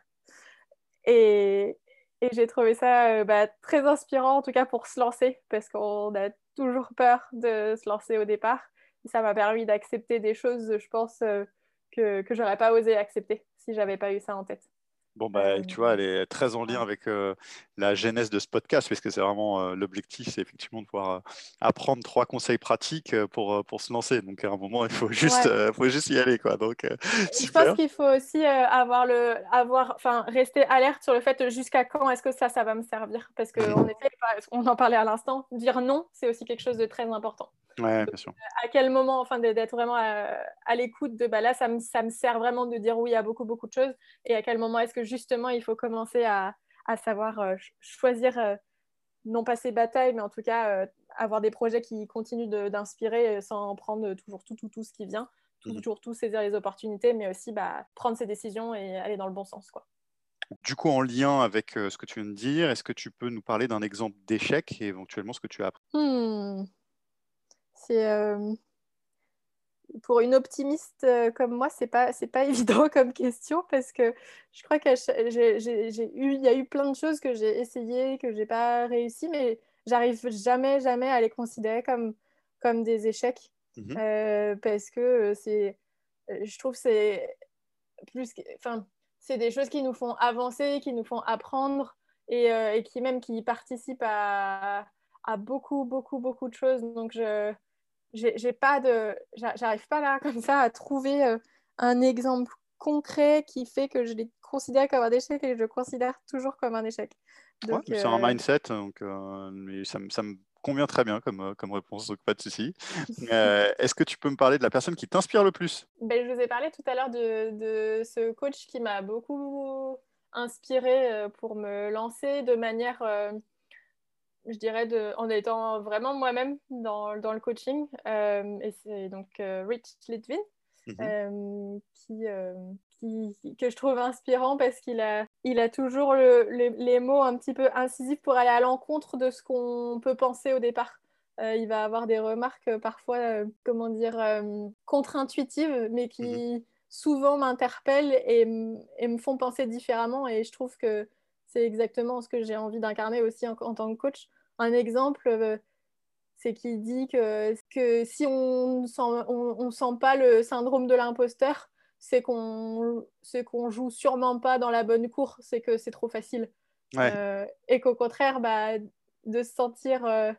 Et, et j'ai trouvé ça euh, bah, très inspirant, en tout cas pour se lancer, parce qu'on a toujours peur de se lancer au départ. Et ça m'a permis d'accepter des choses, je pense, euh, que, que j'aurais pas osé accepter si j'avais pas eu ça en tête. Bon, bah, euh, tu vois, elle est très en lien avec euh, la genèse de ce podcast, puisque c'est vraiment euh, l'objectif, c'est effectivement de pouvoir apprendre trois conseils pratiques pour, pour se lancer. Donc, à un moment, il faut juste, faut juste y aller. Quoi. Donc, Je pense qu'il faut aussi avoir le, avoir, rester alerte sur le fait jusqu'à quand est-ce que ça, ça va me servir? Parce qu'en mmh. effet, on en parlait à l'instant, dire non, c'est aussi quelque chose de très important. Ouais, bien sûr. À quel moment, enfin, d'être vraiment à, l'écoute de bah là, ça me, ça me, sert vraiment de dire oui à beaucoup, beaucoup de choses. Et à quel moment est-ce que justement il faut commencer à, à savoir euh, choisir, euh, non pas ses batailles, mais en tout cas euh, avoir des projets qui continuent d'inspirer sans prendre toujours tout, tout, tout ce qui vient, mhm. toujours tout saisir les opportunités, mais aussi bah, prendre ses décisions et aller dans le bon sens. Quoi. Du coup, en lien avec ce que tu viens de dire, est-ce que tu peux nous parler d'un exemple d'échec et éventuellement ce que tu as appris? Hmm. C'est pour une optimiste euh, comme moi, c'est pas c'est pas évident comme question parce que je crois qu'il y a eu plein de choses que j'ai essayé que j'ai pas réussi, mais j'arrive jamais jamais à les considérer comme comme des échecs mmh euh, parce que c'est je trouve c'est plus enfin c'est des choses qui nous font avancer, qui nous font apprendre et, et qui même qui participent à, à beaucoup beaucoup beaucoup de choses. Donc je j'ai pas de j'arrive pas là comme ça à trouver euh, un exemple concret qui fait que je les considère comme un échec et je considère toujours comme un échec. c'est un euh, mindset, donc euh, ça, ça, me convient très bien comme, comme réponse, donc pas de souci. Est-ce que tu peux me parler de la personne qui t'inspire le plus? Ben, Je vous ai parlé tout à l'heure de, de, ce coach qui m'a beaucoup inspiré pour me lancer de manière je dirais, de, en étant vraiment moi-même dans, dans, le coaching. Euh, et c'est donc euh, Rich Litvin, mhm. euh, qui, qui, que je trouve inspirant parce qu'il a, il a toujours le, les mots un petit peu incisifs pour aller à l'encontre de ce qu'on peut penser au départ. il va avoir des remarques parfois, comment dire, contre-intuitives, mais qui mhm. souvent m'interpellent et, et, me font penser différemment. Et je trouve que c'est exactement ce que j'ai envie d'incarner aussi en, tant que coach. Un exemple, euh, c'est qu'il dit que, que si on ne sent, on, sent pas le syndrome de l'imposteur, c'est qu'on qu'on joue sûrement pas dans la bonne cour, c'est que c'est trop facile. Euh, et qu'au contraire, bah, de se sentir euh,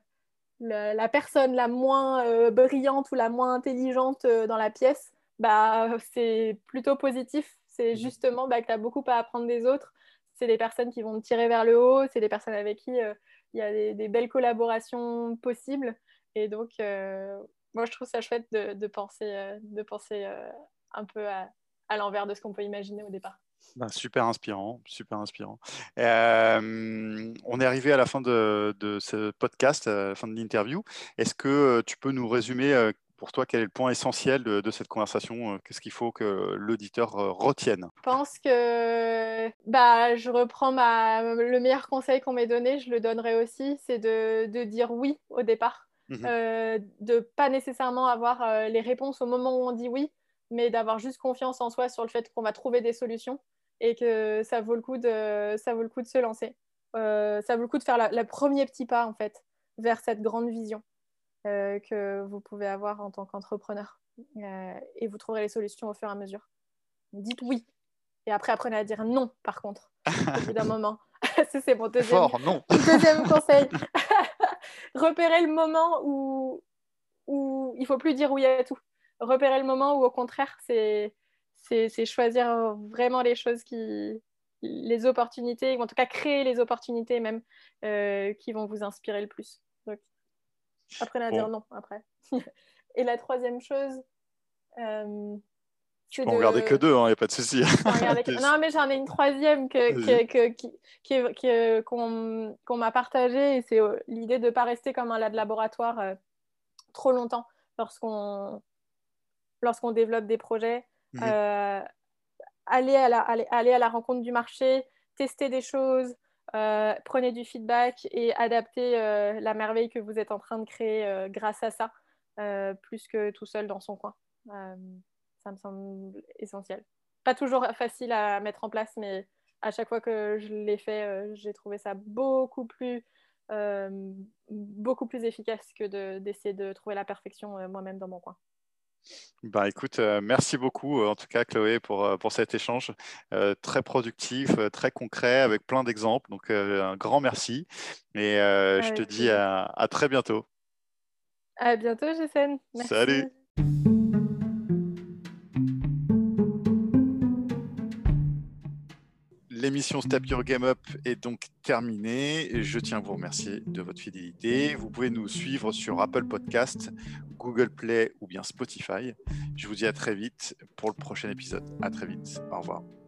la, personne la moins brillante ou la moins intelligente dans la pièce, bah, c'est plutôt positif. C'est mmh justement bah, que tu as beaucoup à apprendre des autres c'est des personnes qui vont te tirer vers le haut, c'est des personnes avec qui euh, il y a des, belles collaborations possibles. Et donc, euh, moi, je trouve ça chouette de, penser, euh, de penser un peu à, l'envers de ce qu'on peut imaginer au départ. Ben, super inspirant, super inspirant. on est arrivé à la fin de, de, ce podcast, à la fin de l'interview. Est-ce que tu peux nous résumer pour toi, quel est le point essentiel de, cette conversation euh, Qu'est-ce qu'il faut que l'auditeur euh, retienne? Je pense que bah, je reprends ma... le meilleur conseil qu'on m'ait donné, je le donnerai aussi, c'est de, de, dire oui au départ. Mmh euh, de pas nécessairement avoir euh, les réponses au moment où on dit oui, mais d'avoir juste confiance en soi sur le fait qu'on va trouver des solutions et que ça vaut le coup de, ça vaut le coup de se lancer. ça vaut le coup de faire le premier petit pas en fait vers cette grande vision. Euh, que vous pouvez avoir en tant qu'entrepreneur. Euh, et vous trouverez les solutions au fur et à mesure. Dites oui. Et après, apprenez à dire non, par contre, au bout d'un moment. c'est mon deuxième, non. deuxième conseil. Repérez le moment où, où il ne faut plus dire oui à tout. Repérez le moment où, au contraire, c'est, c'est, choisir vraiment les choses qui, les opportunités, ou en tout cas créer les opportunités même euh, qui vont vous inspirer le plus. Apprenez à dire non après. Et la troisième chose. Euh, tu peux en regarder que deux, il hein, n'y a pas de souci. non, mais j'en ai une troisième qu'on m'a partagée et c'est euh, l'idée de ne pas rester comme un lab laboratoire euh, trop longtemps lorsqu'on lorsqu'on développe des projets. Mhm. Euh, aller, à la, aller, aller, à la rencontre du marché, tester des choses, euh, prenez du feedback et adaptez euh, la merveille que vous êtes en train de créer euh, grâce à ça, plus que tout seul dans son coin. ça me semble essentiel. Pas toujours facile à mettre en place, mais à chaque fois que je l'ai fait, j'ai trouvé ça beaucoup plus, beaucoup plus efficace que d'essayer de, trouver la perfection moi-même dans mon coin. Bah, écoute, euh, merci beaucoup en tout cas Chloé pour, euh, pour cet échange euh, très productif, très concret, avec plein d'exemples. Donc un grand merci et je te dis à, à, très bientôt. À bientôt Jason. Salut. L'émission Step Your Game Up est donc terminée. Je tiens à vous remercier de votre fidélité. Vous pouvez nous suivre sur Apple Podcast, Google Play ou bien Spotify. Je vous dis à très vite pour le prochain épisode. À très vite. Au revoir.